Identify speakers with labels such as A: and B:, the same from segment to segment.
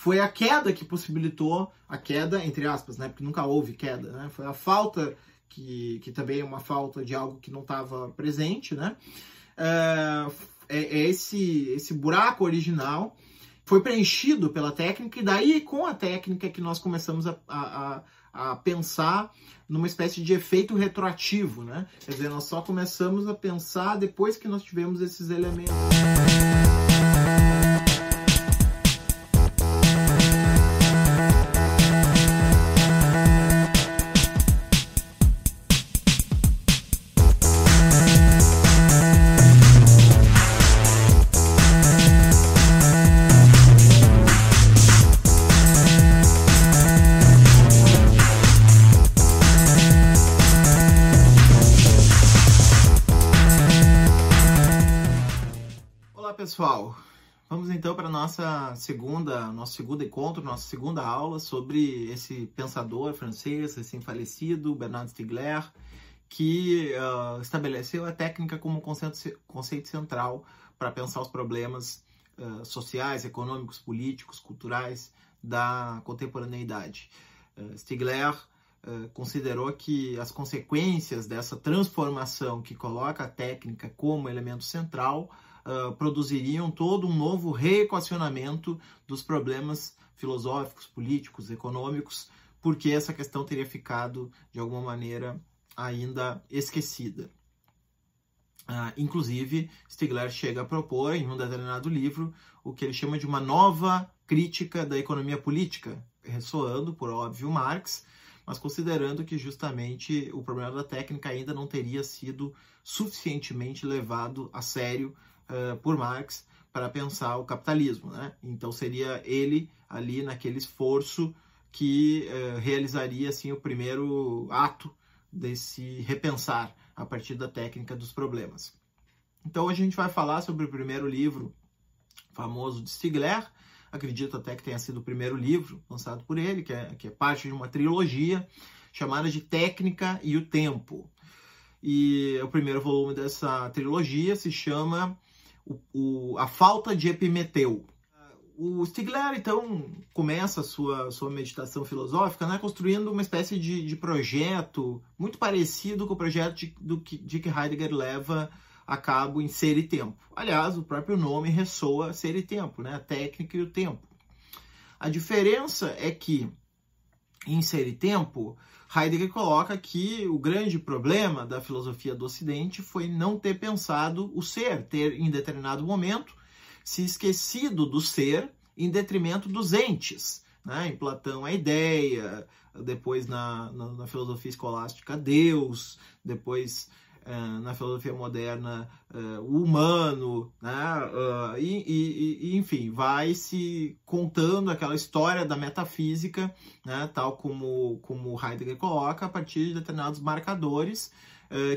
A: foi a queda que possibilitou a queda, entre aspas, né? Porque nunca houve queda, né? Foi a falta, que, que também é uma falta de algo que não estava presente, né? É, é, é esse, esse buraco original foi preenchido pela técnica, e daí, com a técnica, que nós começamos a, a, a pensar numa espécie de efeito retroativo, né? Quer dizer, nós só começamos a pensar depois que nós tivemos esses elementos. Vamos então para nossa segunda, nosso segundo encontro, nossa segunda aula sobre esse pensador francês, assim falecido, Bernard Stiegler, que uh, estabeleceu a técnica como conceito, conceito central para pensar os problemas uh, sociais, econômicos, políticos, culturais da contemporaneidade. Uh, Stiegler considerou que as consequências dessa transformação que coloca a técnica como elemento central uh, produziriam todo um novo reequacionamento dos problemas filosóficos, políticos, econômicos, porque essa questão teria ficado, de alguma maneira, ainda esquecida. Uh, inclusive, Stigler chega a propor, em um determinado livro, o que ele chama de uma nova crítica da economia política, ressoando, por óbvio, Marx, mas considerando que justamente o problema da técnica ainda não teria sido suficientemente levado a sério uh, por Marx para pensar o capitalismo. Né? Então seria ele ali naquele esforço que uh, realizaria assim, o primeiro ato desse repensar a partir da técnica dos problemas. Então hoje a gente vai falar sobre o primeiro livro famoso de Stigler, acredito até que tenha sido o primeiro livro lançado por ele, que é, que é parte de uma trilogia chamada de Técnica e o Tempo. E o primeiro volume dessa trilogia se chama o, a falta de Epimeteu. O Stigler, então, começa a sua, sua meditação filosófica né, construindo uma espécie de, de projeto muito parecido com o projeto de, do, de que Heidegger leva a cabo em Ser e Tempo. Aliás, o próprio nome ressoa Ser e Tempo, né, a técnica e o tempo. A diferença é que em Ser e Tempo, Heidegger coloca que o grande problema da filosofia do Ocidente foi não ter pensado o ser, ter em determinado momento se esquecido do ser em detrimento dos entes. Né? Em Platão, a ideia, depois na, na, na filosofia escolástica, Deus, depois na filosofia moderna uh, o humano, né? Uh, e, e, enfim, vai se contando aquela história da metafísica, né? tal como, como Heidegger coloca, a partir de determinados marcadores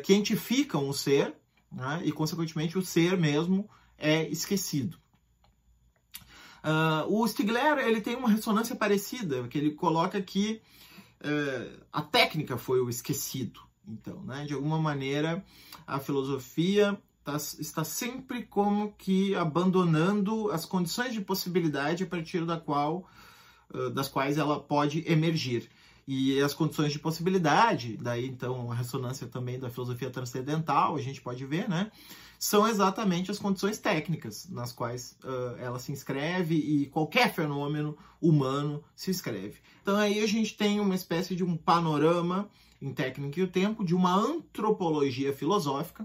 A: que identificam o ser né? e, consequentemente, o ser mesmo é esquecido. o Stigler ele tem uma ressonância parecida, que ele coloca que a técnica foi o esquecido, então, né? De alguma maneira, a filosofia tá, está sempre como que abandonando as condições de possibilidade a partir da qual, das quais ela pode emergir. E as condições de possibilidade, daí então a ressonância também da filosofia transcendental, a gente pode ver, né? São exatamente as condições técnicas nas quais uh, ela se inscreve e qualquer fenômeno humano se inscreve. Então aí a gente tem uma espécie de um panorama em Técnica e o Tempo, de uma antropologia filosófica.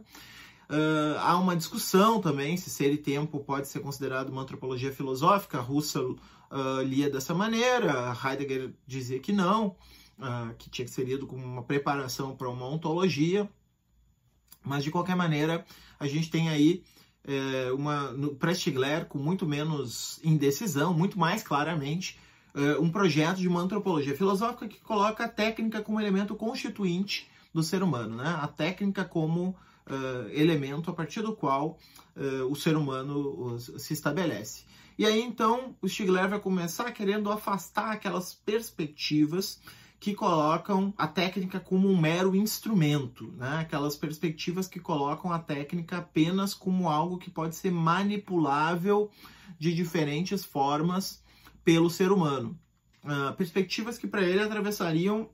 A: Uh, há uma discussão também se ser e tempo pode ser considerado uma antropologia filosófica. Russell uh, lia dessa maneira, Heidegger dizia que não, uh, que tinha que ser lido como uma preparação para uma ontologia. Mas, de qualquer maneira, a gente tem aí é, uma, para Stigler, com muito menos indecisão, muito mais claramente, uh, um projeto de uma antropologia filosófica que coloca a técnica como elemento constituinte do ser humano, né? a técnica como uh, elemento a partir do qual uh, o ser humano se estabelece. E aí então o Stigler vai começar querendo afastar aquelas perspectivas que colocam a técnica como um mero instrumento, né? aquelas perspectivas que colocam a técnica apenas como algo que pode ser manipulável de diferentes formas pelo ser humano. Uh, perspectivas que para ele atravessariam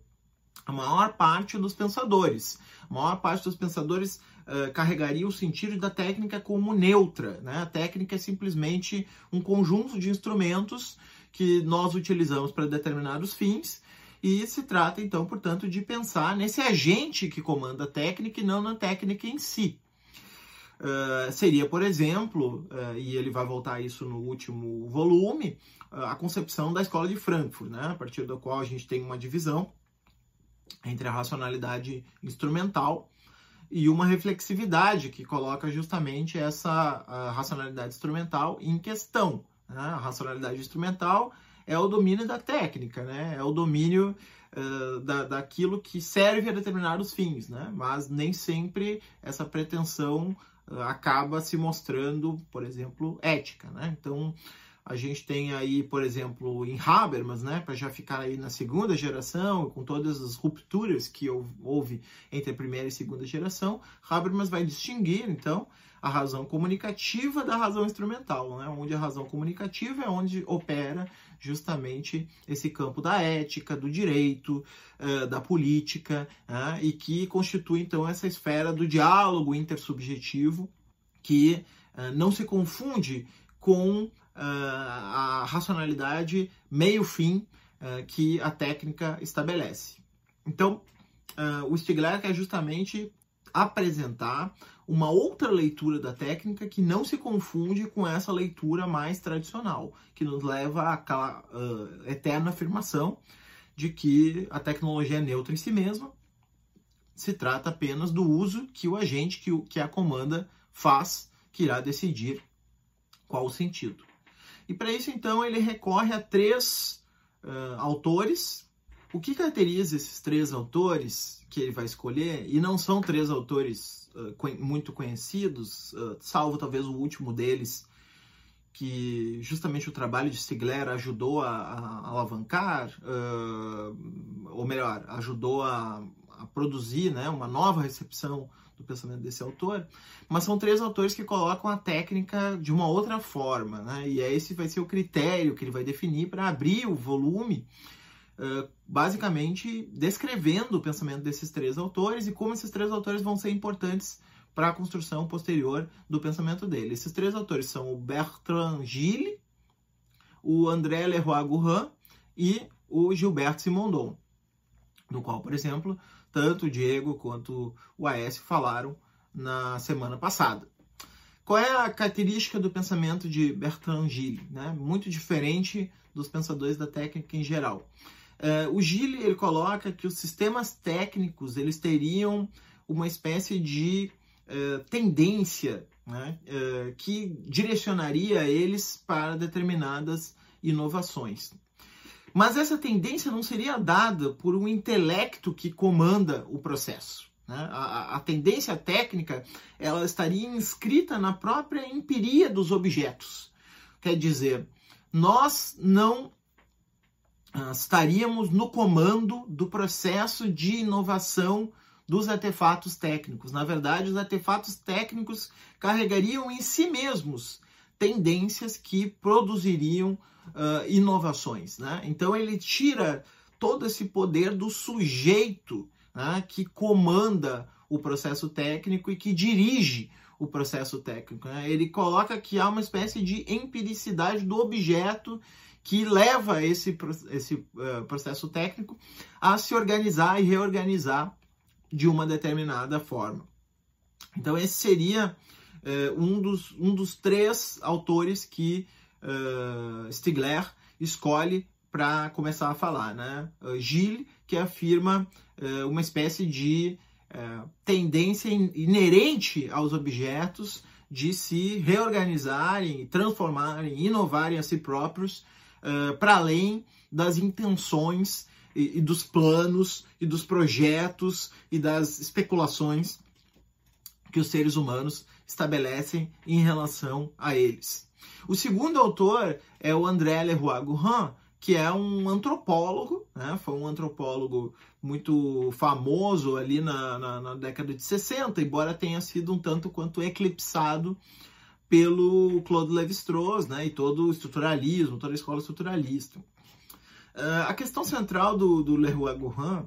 A: a maior parte dos pensadores. A maior parte dos pensadores uh, carregaria o sentido da técnica como neutra. Né? A técnica é simplesmente um conjunto de instrumentos que nós utilizamos para determinados fins e se trata, então, portanto, de pensar nesse agente que comanda a técnica e não na técnica em si. Uh, seria, por exemplo, uh, e ele vai voltar a isso no último volume, uh, a concepção da escola de Frankfurt, né? a partir da qual a gente tem uma divisão entre a racionalidade instrumental e uma reflexividade que coloca justamente essa racionalidade instrumental em questão. Né? A racionalidade instrumental é o domínio da técnica, né? é o domínio uh, da, daquilo que serve a determinados fins, né? mas nem sempre essa pretensão acaba se mostrando, por exemplo, ética. Né? Então, a gente tem aí, por exemplo, em Habermas, né, para já ficar aí na segunda geração, com todas as rupturas que houve entre a primeira e segunda geração, Habermas vai distinguir, então, a razão comunicativa da razão instrumental, né, onde a razão comunicativa é onde opera justamente esse campo da ética, do direito, uh, da política, uh, e que constitui, então, essa esfera do diálogo intersubjetivo que uh, não se confunde com a racionalidade meio-fim que a técnica estabelece. Então, o Stigler quer justamente apresentar uma outra leitura da técnica que não se confunde com essa leitura mais tradicional, que nos leva àquela uh, eterna afirmação de que a tecnologia é neutra em si mesma, se trata apenas do uso que o agente que, que a comanda faz, que irá decidir qual o sentido. E para isso, então, ele recorre a três uh, autores. O que caracteriza esses três autores que ele vai escolher, e não são três autores uh, muito conhecidos, uh, salvo talvez o último deles, que justamente o trabalho de Stigler ajudou a, a alavancar, ou melhor, ajudou a, a produzir né, uma nova recepção do pensamento desse autor, mas são três autores que colocam a técnica de uma outra forma, né? E esse vai ser o critério que ele vai definir para abrir o volume, basicamente descrevendo o pensamento desses três autores e como esses três autores vão ser importantes para a construção posterior do pensamento dele. Esses três autores são o Bertrand Gilles, o André Leroy-Gourhan e o Gilberto Simondon, no qual, por exemplo, tanto o Diego quanto o Aécio falaram na semana passada. Qual é a característica do pensamento de Bertrand Gilles? Né? Muito diferente dos pensadores da técnica em geral. Uh, o Gilles ele coloca que os sistemas técnicos eles teriam uma espécie de uh, tendência né? uh, que direcionaria eles para determinadas inovações. Mas essa tendência não seria dada por um intelecto que comanda o processo. Né? A, a, tendência técnica ela estaria inscrita na própria empiria dos objetos. Quer dizer, nós não estaríamos no comando do processo de inovação dos artefatos técnicos. Na verdade, os artefatos técnicos carregariam em si mesmos tendências que produziriam uh, inovações. Né? Então ele tira todo esse poder do sujeito né, que comanda o processo técnico e que dirige o processo técnico. Né? Ele coloca que há uma espécie de empiricidade do objeto que leva esse, esse uh, processo técnico a se organizar e reorganizar de uma determinada forma. Então, esse seria uh, um, dos, um dos três autores que uh, Stigler escolhe para começar a falar, né? Uh, Gilles, que afirma uma espécie de tendência inerente aos objetos de se reorganizarem, transformarem, inovarem a si próprios para além das intenções e, e dos planos e dos projetos e das especulações que os seres humanos estabelecem em relação a eles. O segundo autor é o André Leroy-Gourhan, que é um antropólogo, né? foi um antropólogo muito famoso ali na, na, na, década de 60, embora tenha sido um tanto quanto eclipsado pelo Claude Lévi-Strauss, né, e todo o estruturalismo, toda a escola estruturalista. Uh, a questão central do, do Leroy-Gourhan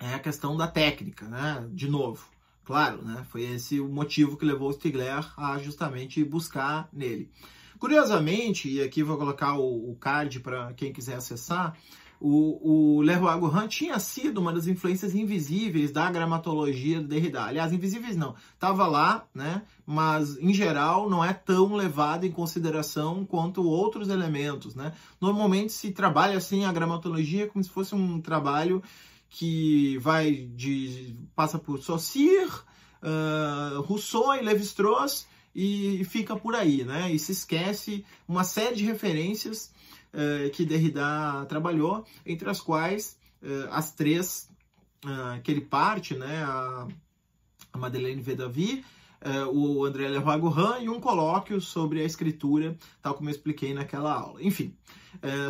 A: é a questão da técnica, né, de novo. Claro, né, foi esse o motivo que levou o Stigler a justamente buscar nele. Curiosamente, e aqui vou colocar o, o card para quem quiser acessar, o, o Leroy Gourhan tinha sido uma das influências invisíveis da gramatologia do Derrida. Aliás, invisíveis não, estava lá, né? mas em geral não é tão levado em consideração quanto outros elementos. Né? Normalmente se trabalha assim a gramatologia como se fosse um trabalho que vai de passa por Saussure, uh, Rousseau e Lévi-Strauss e fica por aí, né? E se esquece uma série de referências uh, que Derrida trabalhou, entre as quais uh, as três uh, que ele parte, né? A, a Madeleine Vedavi, o André Leroy Gourhan e um colóquio sobre a escritura, tal como eu expliquei naquela aula. Enfim,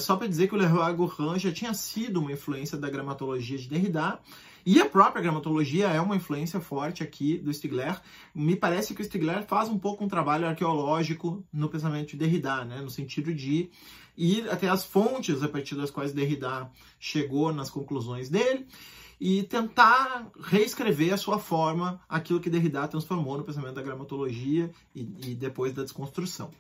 A: só para dizer que o Leroy Gourhan já tinha sido uma influência da gramatologia de Derrida, e a própria gramatologia é uma influência forte aqui do Stigler. Me parece que o Stigler faz um pouco um trabalho arqueológico no pensamento de Derrida, né? no sentido de ir até as fontes a partir das quais Derrida chegou nas conclusões dele e tentar reescrever a sua forma aquilo que Derrida transformou no pensamento da gramatologia e, e depois da desconstrução.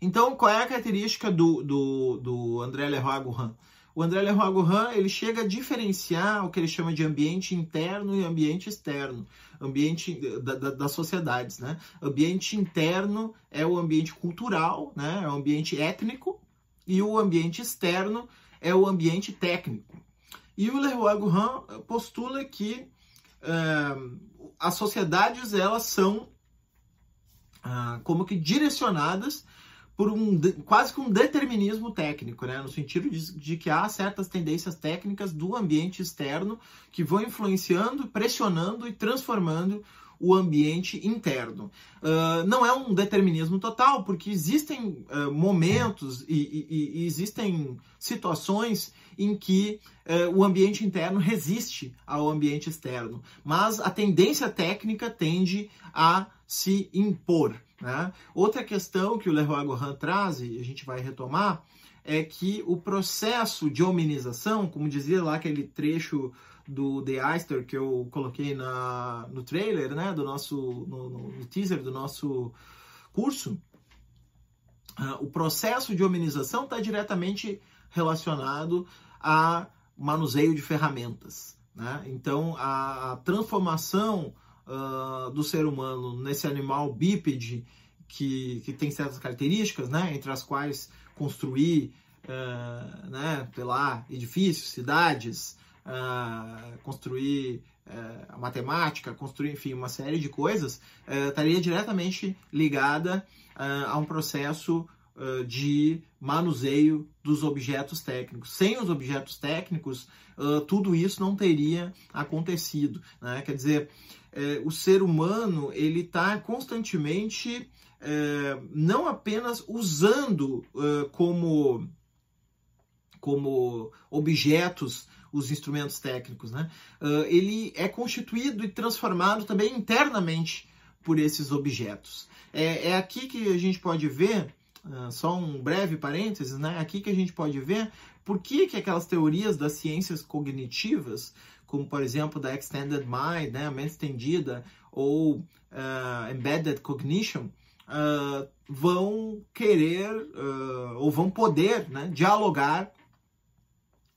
A: Então, qual é a característica do, do, do André Leroy Gourhan? O André Leroy Gourhan ele chega a diferenciar o que ele chama de ambiente interno e ambiente externo, ambiente da, da, das sociedades, né? Ambiente interno é o ambiente cultural, né? É o ambiente étnico e o ambiente externo é o ambiente técnico. E o Leroy Gourhan postula que uh, as sociedades elas são uh, como que direcionadas por um quase que um determinismo técnico, né? no sentido de, de, que há certas tendências técnicas do ambiente externo que vão influenciando, pressionando e transformando o ambiente interno. Uh, não é um determinismo total, porque existem uh, momentos e, e, e, existem situações em que uh, o ambiente interno resiste ao ambiente externo, mas a tendência técnica tende a se impor. Né? Outra questão que o Leroy Gohan traz, e a gente vai retomar, é que o processo de hominização, como dizia lá aquele trecho do The Eister que eu coloquei na, no trailer, né, do nosso, no, no teaser do nosso curso, uh, o processo de hominização está diretamente relacionado a manuseio de ferramentas. Né? Então, a transformação uh, do ser humano nesse animal bípede que, que tem certas características, né, entre as quais construir, uh, né, sei lá, edifícios, cidades, uh, construir uh, matemática, construir, enfim, uma série de coisas, estaria diretamente ligada a um processo de manuseio dos objetos técnicos. Sem os objetos técnicos, tudo isso não teria acontecido. Né? Quer dizer, o ser humano ele está constantemente não apenas usando é, como como objetos os instrumentos técnicos, né? Uh, ele é constituído e transformado também internamente por esses objetos. É, é aqui que a gente pode ver, uh, só um breve parênteses, né? Aqui que a gente pode ver por que, que aquelas teorias das ciências cognitivas como por exemplo da Extended Mind, né, a mente estendida, ou uh, Embedded Cognition, uh, vão querer uh, ou vão poder né, dialogar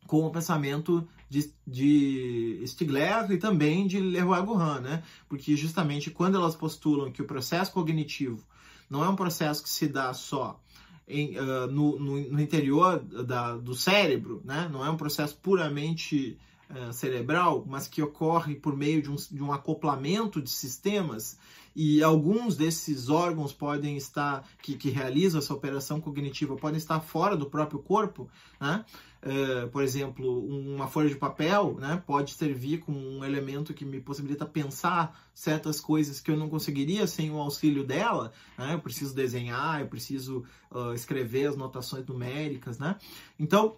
A: com o pensamento de, de Stigler e também de Leroy Gourhan, né? Porque justamente quando elas postulam que o processo cognitivo não é um processo que se dá só em, uh, no, no, no, interior da, do cérebro, né? Não é um processo puramente eh, cerebral, mas que ocorre por meio de um, de um acoplamento de sistemas, e alguns desses órgãos podem estar, que, que realizam essa operação cognitiva, podem estar fora do próprio corpo, né? Uh, por exemplo, uma folha de papel né, pode servir como um elemento que me possibilita pensar certas coisas que eu não conseguiria sem o auxílio dela. Né? Eu preciso desenhar, eu preciso uh, escrever as notações numéricas. Né? Então,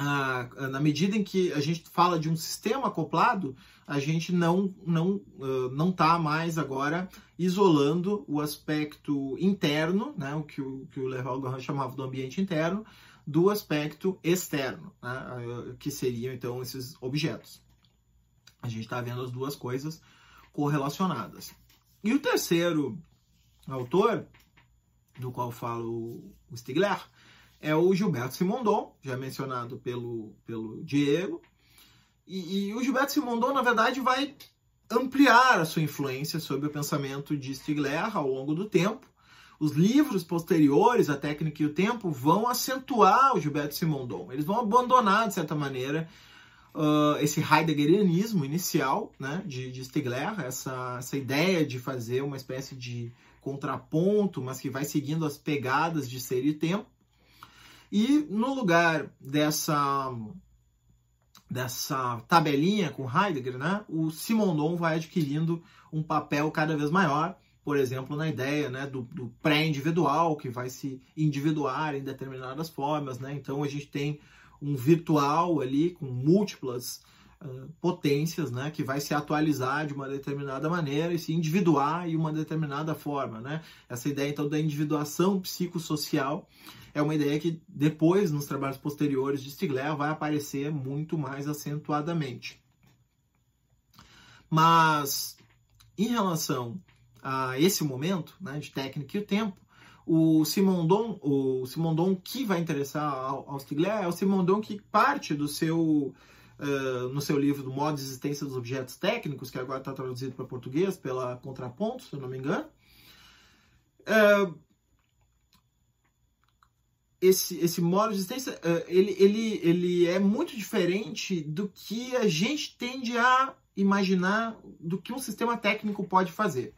A: ah, na medida em que a gente fala de um sistema acoplado, a gente não não uh, não está mais agora isolando o aspecto interno, né, o que o, que o Leval Gohan chamava do ambiente interno, do aspecto externo, né, que seriam então esses objetos. A gente está vendo as duas coisas correlacionadas. E o terceiro autor, do qual falo o Stigler, é o Gilberto Simondon, já mencionado pelo, pelo Diego. E, e, o Gilberto Simondon, na verdade, vai ampliar a sua influência sobre o pensamento de Stigler ao longo do tempo. Os livros posteriores, A Técnica e o Tempo, vão acentuar o Gilberto Simondon. Eles vão abandonar, de certa maneira, uh, esse heideggerianismo inicial né, de, de Stigler, essa, essa ideia de fazer uma espécie de contraponto, mas que vai seguindo as pegadas de ser e tempo. E no lugar dessa dessa tabelinha com Heidegger, né, o Simondon vai adquirindo um papel cada vez maior, por exemplo, na ideia né, do, do pré-individual, que vai se individuar em determinadas formas. Né? Então a gente tem um virtual ali com múltiplas uh, potências, né, que vai se atualizar de uma determinada maneira e se individuar em uma determinada forma. Né? Essa ideia então da individuação psicossocial é uma ideia que depois, nos trabalhos posteriores de Stigler, vai aparecer muito mais acentuadamente. Mas, em relação a esse momento né, de técnica e o tempo, o Simondon, o Simondon que vai interessar ao, Stigler é o Simondon que parte do seu Uh, no seu livro do modo de existência dos objetos técnicos, que agora está traduzido para português pela Contraponto, se eu não me engano, uh, esse, esse modo de existência, uh, ele, ele, ele é muito diferente do que a gente tende a imaginar do que um sistema técnico pode fazer.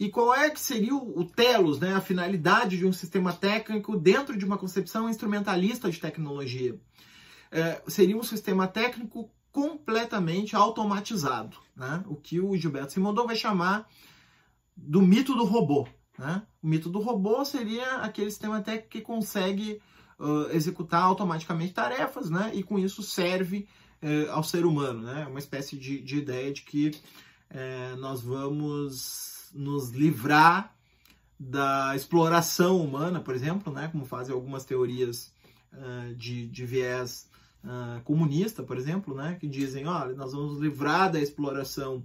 A: E qual é que seria o, o telos, né, a finalidade de um sistema técnico dentro de uma concepção instrumentalista de tecnologia? É, seria um sistema técnico completamente automatizado, né? o que o Gilberto Simondon vai chamar do mito do robô. Né? O mito do robô seria aquele sistema técnico que consegue uh, executar automaticamente tarefas né? e com isso serve uh, ao ser humano. Né? Uma espécie de, de ideia de que uh, nós vamos nos livrar da exploração humana, por exemplo, né? como fazem algumas teorias uh, de, de viés uh, comunista, por exemplo, né? que dizem, olha, nós vamos livrar da exploração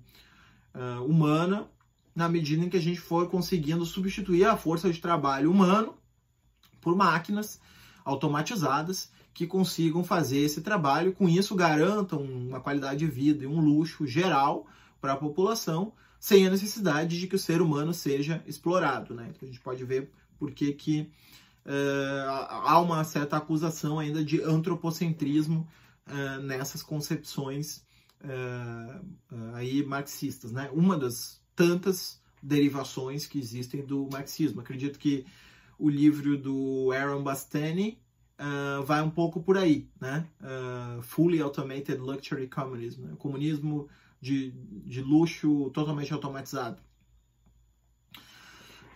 A: uh, humana na medida em que a gente for conseguindo substituir a força de trabalho humano por máquinas automatizadas que consigam fazer esse trabalho, com isso garantam uma qualidade de vida e um luxo geral para a população, sem a necessidade de que o ser humano seja explorado. Né? Então a gente pode ver por que, que uh, há uma certa acusação ainda de antropocentrismo uh, nessas concepções uh, aí marxistas. Né? Uma das tantas derivações que existem do marxismo. Acredito que o livro do Aaron Bastani uh, vai um pouco por aí, né? Uh, Fully Automated Luxury Communism, né? comunismo de, de luxo totalmente automatizado.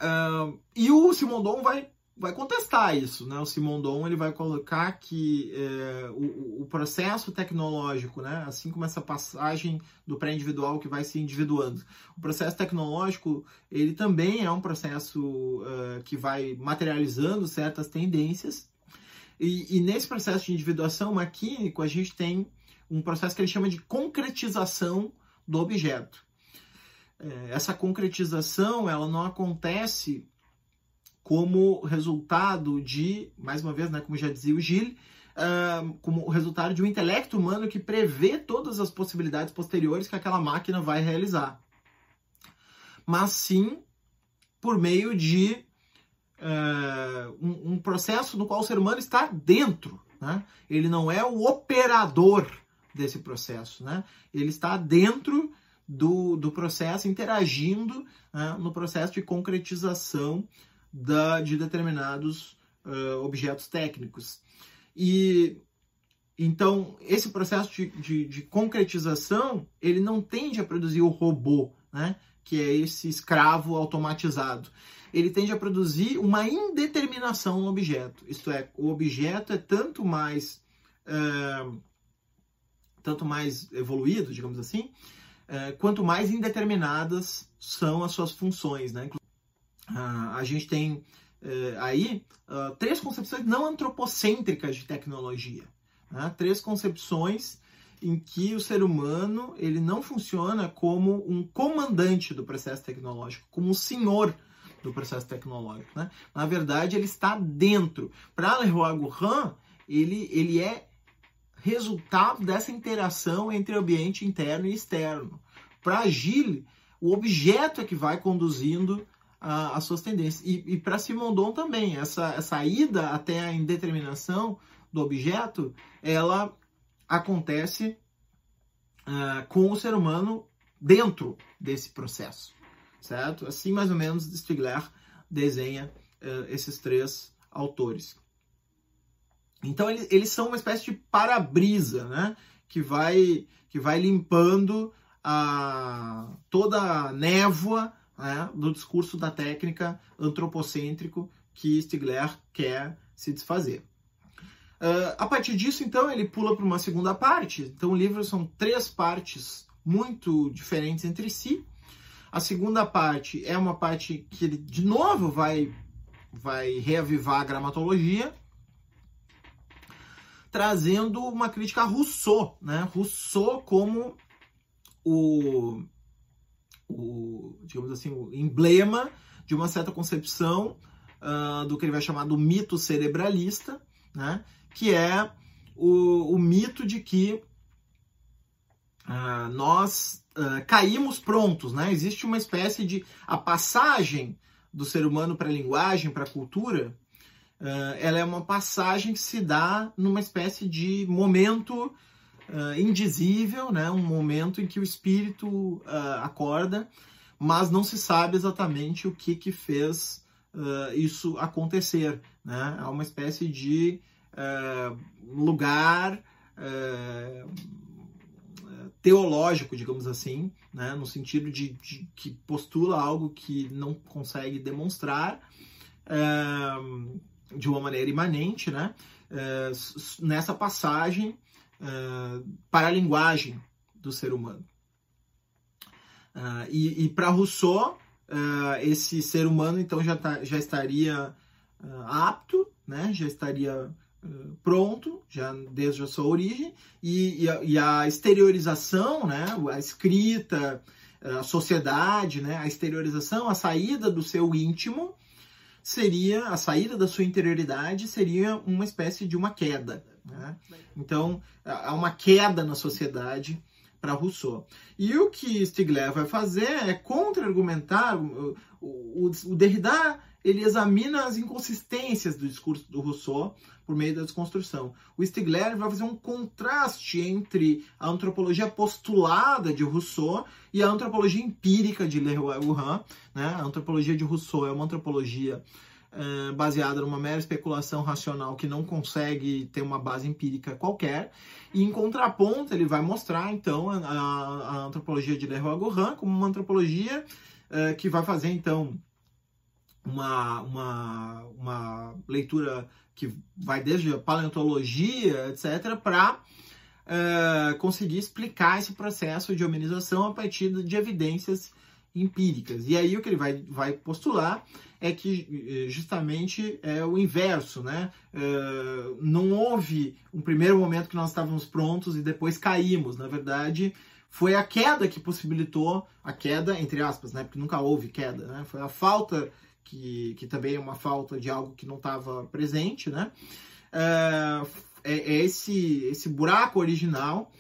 A: Uh, e o Simondon vai vai contestar isso, né? O Simondon ele vai colocar que é, o, o, processo tecnológico, né? Assim como essa passagem do pré-individual que vai se individuando, o processo tecnológico ele também é um processo uh, que vai materializando certas tendências e, e, nesse processo de individuação maquínico a gente tem um processo que ele chama de concretização do objeto. É, essa concretização ela não acontece como resultado de, mais uma vez, né, como já dizia o Gilles, uh, como resultado de um intelecto humano que prevê todas as possibilidades posteriores que aquela máquina vai realizar. Mas sim por meio de uh, um, um, processo no qual o ser humano está dentro. Né? Ele não é o operador desse processo. Né? Ele está dentro do, do processo, interagindo né, no processo de concretização da, de determinados uh, objetos técnicos. E então esse processo de, de, de, concretização ele não tende a produzir o robô, né? que é esse escravo automatizado. Ele tende a produzir uma indeterminação no objeto. Isto é, o objeto é tanto mais é, tanto mais evoluído, digamos assim, é, quanto mais indeterminadas são as suas funções. Né? Ah, a gente tem é, aí uh, três concepções não antropocêntricas de tecnologia. Né? Três concepções em que o ser humano ele não funciona como um comandante do processo tecnológico, como um senhor do processo tecnológico. Né? Na verdade, ele está dentro. Para Leroy Gourand, ele, ele é resultado dessa interação entre ambiente interno e externo. Para Gilles, o objeto é que vai conduzindo as suas tendências. E, e para Simondon também, essa, essa ida até a indeterminação do objeto, ela acontece uh, com o ser humano dentro desse processo, certo? Assim, mais ou menos, Stigler desenha uh, esses três autores. Então, eles, eles são uma espécie de para-brisa, né? Que vai, que vai limpando a, toda a névoa né, do discurso da técnica antropocêntrico que Stigler quer se desfazer. Uh, a partir disso, então, ele pula para uma segunda parte. Então, o livro são três partes muito diferentes entre si. A segunda parte é uma parte que ele, de novo, vai, vai reavivar a gramatologia, trazendo uma crítica a Rousseau, né? Rousseau como o, o digamos assim, o emblema de uma certa concepção uh, do que ele vai chamar do mito cerebralista, né? que é o, o mito de que uh, nós uh, caímos prontos, né? Existe uma espécie de a passagem do ser humano para a linguagem, para a cultura, uh, ela é uma passagem que se dá numa espécie de momento indizível, né? Um momento em que o espírito acorda, mas não se sabe exatamente o que que fez isso acontecer, né? É uma espécie de uh, lugar uh, teológico, digamos assim, né? no sentido de, de, que postula algo que não consegue demonstrar uh, de uma maneira imanente, né? nessa passagem para a linguagem do ser humano. e, e para Rousseau, esse ser humano então já, tá, já estaria apto, né? já estaria pronto, já desde a sua origem, e, e, a, e, a, exteriorização, né, a escrita, a sociedade, né, a exteriorização, a saída do seu íntimo, seria, a saída da sua interioridade seria uma espécie de uma queda. Né? Então, há uma queda na sociedade para Rousseau. E o que Stigler vai fazer é contra-argumentar. O, o, o Derrida ele examina as inconsistências do discurso do Rousseau por meio da desconstrução. O Stigler vai fazer um contraste entre a antropologia postulada de Rousseau e a antropologia empírica de Leroy-Gourand. Né? A antropologia de Rousseau é uma antropologia uh, baseada numa mera especulação racional que não consegue ter uma base empírica qualquer. E em contraponto, ele vai mostrar, então, a, a antropologia de Leroy-Gourand como uma antropologia uh, que vai fazer, então, uma, uma, uma leitura que vai desde paleontologia, etc., para eh, conseguir explicar esse processo de hominização a partir de evidências empíricas. E aí o que ele vai, vai postular é que eh, justamente é o inverso, né? Uh, não houve um primeiro momento que nós estávamos prontos e depois caímos. Na verdade, foi a queda que possibilitou a queda, entre aspas, né? Porque nunca houve queda, né? Foi a falta que, que também é uma falta de algo que não estava presente, né? É, é, é, esse, esse buraco original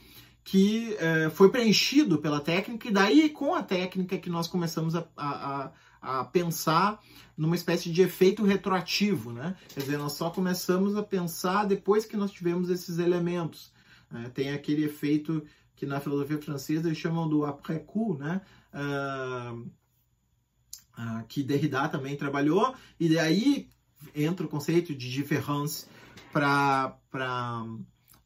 A: que é, foi preenchido pela técnica, e daí com a técnica que nós começamos a, a, a, pensar numa espécie de efeito retroativo, né? Quer dizer, nós só começamos a pensar depois que nós tivemos esses elementos. Né? Tem aquele efeito que na filosofia francesa eles chamam do après-coup, né? Uh, que Derrida também trabalhou, e daí entra o conceito de différence para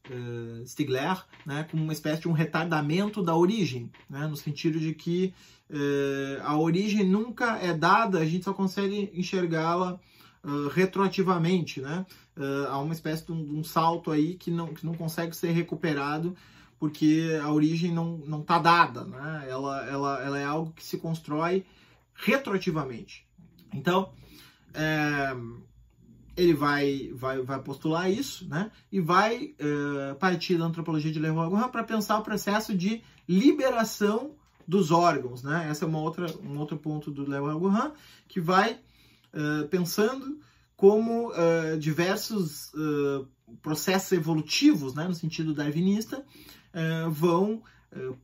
A: uh, Stigler, né, como uma espécie de um retardamento da origem, né, no sentido de que uh, a origem nunca é dada, a gente só consegue enxergá-la uh, retroativamente, né? Uh, há uma espécie de um, de um, salto aí que não, que não consegue ser recuperado porque a origem não está dada, né? Ela, ela, ela é algo que se constrói retroativamente. Então, é, ele vai, vai, vai postular isso, né? E vai é, partir da antropologia de Leroy Gorin para pensar o processo de liberação dos órgãos, né? Esse é uma outra, um outro ponto do Leroy Gorin que vai é, pensando como é, diversos é, processos evolutivos, né, no sentido darwinista, é, vão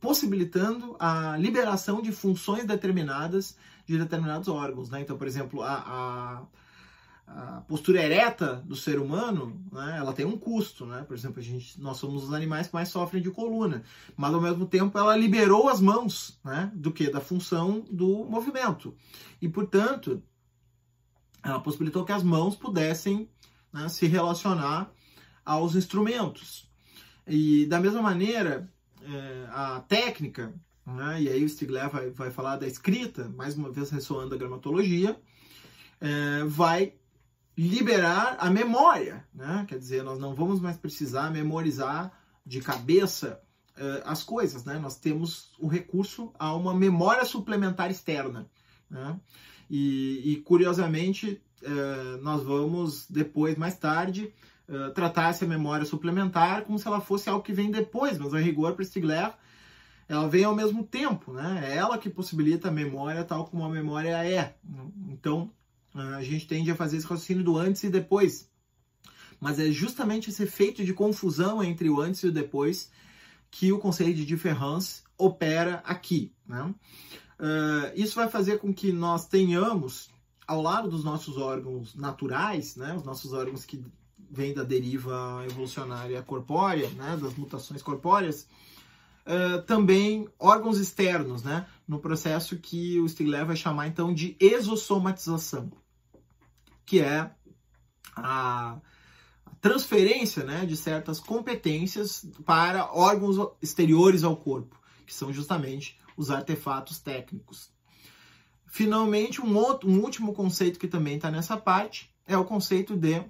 A: possibilitando a liberação de funções determinadas de determinados órgãos. Né? Então, por exemplo, a, a a postura ereta do ser humano, né, ela tem um custo, né? Por exemplo, a gente, nós somos os animais que mais sofrem de coluna, mas ao mesmo tempo ela liberou as mãos, né? Do que da função do movimento e, portanto, ela possibilitou que as mãos pudessem né, se relacionar aos instrumentos. E da mesma maneira, é, a técnica, né, e aí o Stigler vai, vai falar da escrita, mais uma vez ressoando a gramatologia, é, vai liberar a memória, né? Quer dizer, nós não vamos mais precisar memorizar de cabeça uh, as coisas, né? Nós temos o recurso a uma memória suplementar externa, né? E, e curiosamente, uh, nós vamos depois, mais tarde, uh, tratar essa memória suplementar como se ela fosse algo que vem depois, mas a rigor para Stigler, ela vem ao mesmo tempo, né? É ela que possibilita a memória tal como a memória é. Então, a gente tende a fazer esse raciocínio do antes e depois. Mas é justamente esse efeito de confusão entre o antes e o depois que o conceito de Difference opera aqui. Né? Uh, isso vai fazer com que nós tenhamos, ao lado dos nossos órgãos naturais, né, os nossos órgãos que vêm da deriva evolucionária corpórea, né, das mutações corpóreas, também órgãos externos, né, no processo que o Stigler vai chamar então de exossomatização que é a transferência né, de certas competências para órgãos exteriores ao corpo, que são justamente os artefatos técnicos. Finalmente, um, outro, um último conceito que também está nessa parte é o conceito de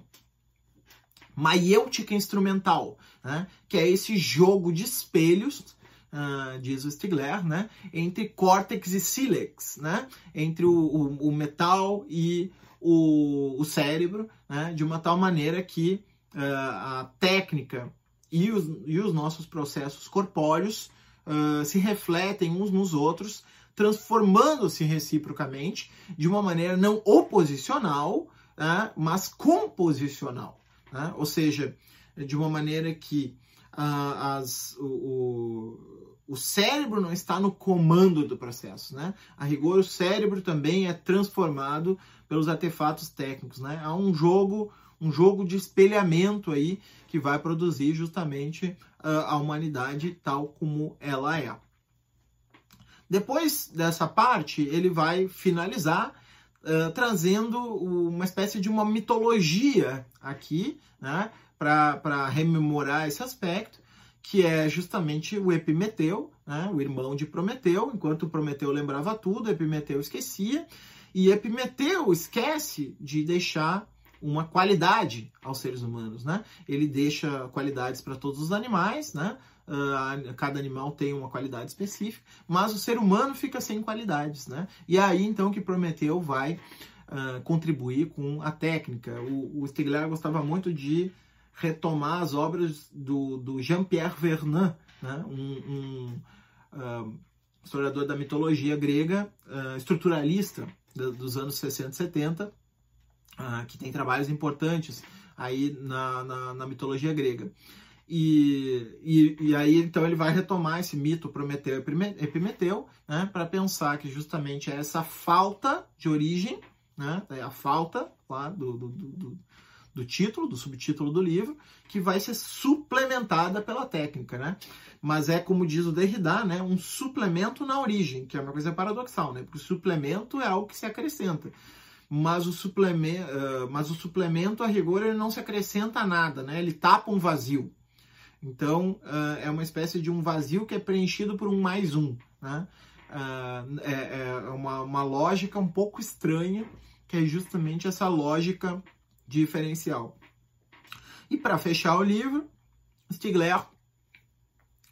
A: maiêutica instrumental, né, que é esse jogo de espelhos uh, diz o Stigler, né, entre córtex e sílex, né, entre o, o, o metal e o, o cérebro, né, de uma tal maneira que uh, a técnica e os, e os nossos processos corpóreos uh, se refletem uns nos outros, transformando-se reciprocamente de uma maneira não oposicional, né, mas composicional. Né? Ou seja, de uma maneira que uh, as, o o cérebro não está no comando do processo, né? A rigor, o cérebro também é transformado pelos artefatos técnicos, né? Há um jogo, um jogo de espelhamento aí que vai produzir justamente uh, a humanidade tal como ela é. Depois dessa parte, ele vai finalizar uh, trazendo uma espécie de uma mitologia aqui, né? Para rememorar esse aspecto que é justamente o Epimeteu, né, o irmão de Prometeu. Enquanto Prometeu lembrava tudo, Epimeteu esquecia. E Epimeteu esquece de deixar uma qualidade aos seres humanos, né? Ele deixa qualidades para todos os animais, né? Uh, cada animal tem uma qualidade específica, mas o ser humano fica sem qualidades, né? E é aí então que Prometeu vai uh, contribuir com a técnica. O, o Stigler gostava muito de retomar as obras do, do Jean-Pierre Vernant, né? um, um uh, historiador da mitologia grega, uh, estruturalista do, dos anos 60 e 70, uh, que tem trabalhos importantes aí na, na, na mitologia grega. E, e, e, aí então ele vai retomar esse mito Prometeu e Epimeteu né, para pensar que justamente é essa falta de origem, né, é a falta lá do, do, do, do título, do subtítulo do livro, que vai ser suplementada pela técnica, né? Mas é, como diz o Derrida, né, um suplemento na origem, que é uma coisa paradoxal, né? Porque o suplemento é algo que se acrescenta. Mas o, suplemento, mas o suplemento, a rigor, ele não se acrescenta a nada, né? Ele tapa um vazio. Então, é uma espécie de um vazio que é preenchido por um mais um, né? É, é uma, uma lógica um pouco estranha que é justamente essa lógica diferencial. E para fechar o livro, Stigler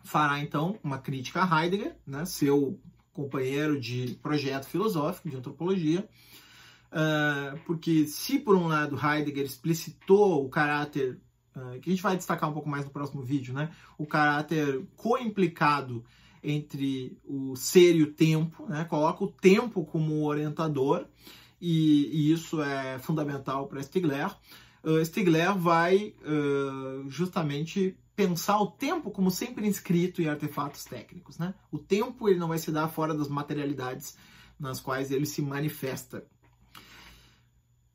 A: fará então uma crítica a Heidegger, né, seu companheiro de projeto filosófico de antropologia, uh, porque se por um lado Heidegger explicitou o caráter uh, que a gente vai destacar um pouco mais no próximo vídeo, né, o caráter co-implicado entre o ser e o tempo, né, coloca o tempo como orientador e, e isso é fundamental para Stigler. Uh, Stigler vai justamente pensar o tempo como sempre inscrito em artefatos técnicos. Né? O tempo ele não vai se dar fora das materialidades nas quais ele se manifesta.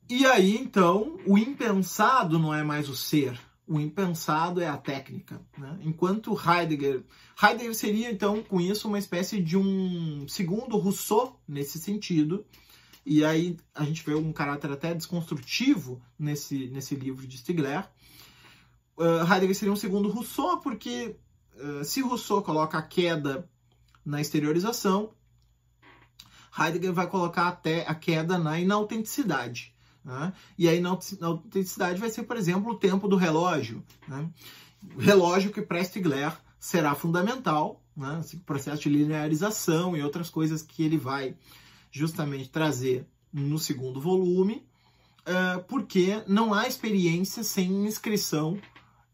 A: E aí, então, o impensado não é mais o ser, o impensado é a técnica. Né? Enquanto Heidegger. Heidegger seria, então, com isso, uma espécie de um segundo Rousseau nesse sentido. E aí a gente vê um caráter até desconstrutivo nesse, nesse livro de Stigler uh, Heidegger seria um segundo Rousseau, porque uh, se Rousseau coloca a queda na exteriorização, Heidegger vai colocar até a queda na inautenticidade. Né? E a inautenticidade vai ser, por exemplo, o tempo do relógio. Né? Relógio que para Stigler será fundamental, né? Esse processo de linearização e outras coisas que ele vai justamente trazer no segundo volume, uh, porque não há experiência sem inscrição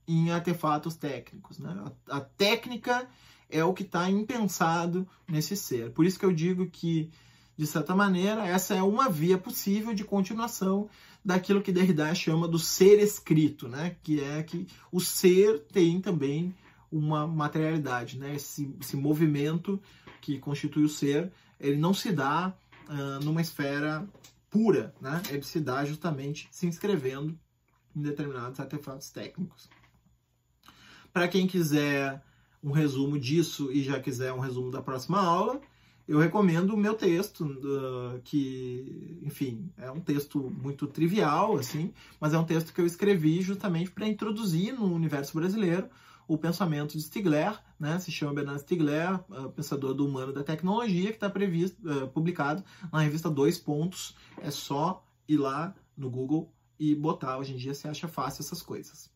A: em artefatos técnicos. Né? A, a técnica é o que está impensado nesse ser. Por isso que eu digo que, de certa maneira, essa é uma via possível de continuação daquilo que Derrida chama do ser escrito, né? que é que o ser tem também uma materialidade, né? esse, esse movimento que constitui o ser, ele não se dá uh, numa esfera pura, né? ele se dá justamente se inscrevendo em determinados artefatos técnicos. Para quem quiser um resumo disso e já quiser um resumo da próxima aula, eu recomendo o meu texto, uh, que, enfim, é um texto muito trivial, assim, mas é um texto que eu escrevi justamente para introduzir no universo brasileiro o pensamento de Stigler, né? Se chama Bernard Stigler, uh, pensador do humano da tecnologia, que está previsto, uh, publicado na revista Dois Pontos. É só ir lá no Google e botar. Hoje em dia se acha fácil essas coisas.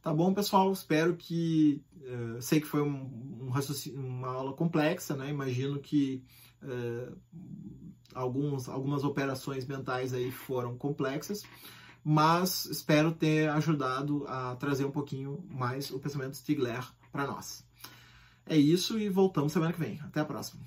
A: Tá bom, pessoal? Espero que. Uh, sei que foi um, um uma aula complexa, né? Imagino que uh, alguns, algumas operações mentais aí foram complexas, mas espero ter ajudado a trazer um pouquinho mais o pensamento Stigler para nós. É isso e voltamos semana que vem. Até a próxima.